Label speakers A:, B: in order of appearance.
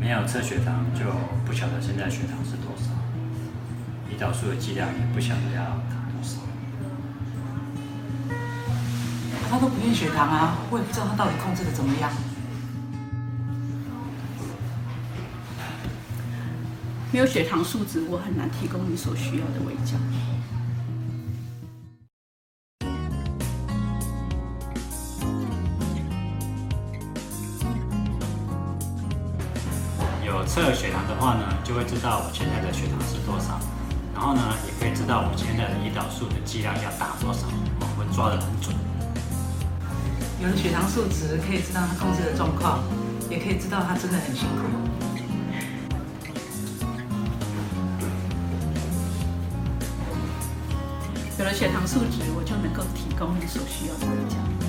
A: 没有测血糖就不晓得现在血糖是多少，胰岛素的剂量也不晓得要打多少。
B: 他都不验血糖啊，我也不知道他到底控制的怎么样。
C: 没有血糖数值，我很难提供你所需要的卫教。
A: 有测血糖的话呢，就会知道我现在的血糖是多少，然后呢，也可以知道我现在的胰岛素的剂量要打多少，我会抓得很准。
B: 有了血糖数值，可以知道他控制的状况，也可以知道他真的很辛苦。
C: 有了血糖数值，我就能够提供你所需要的。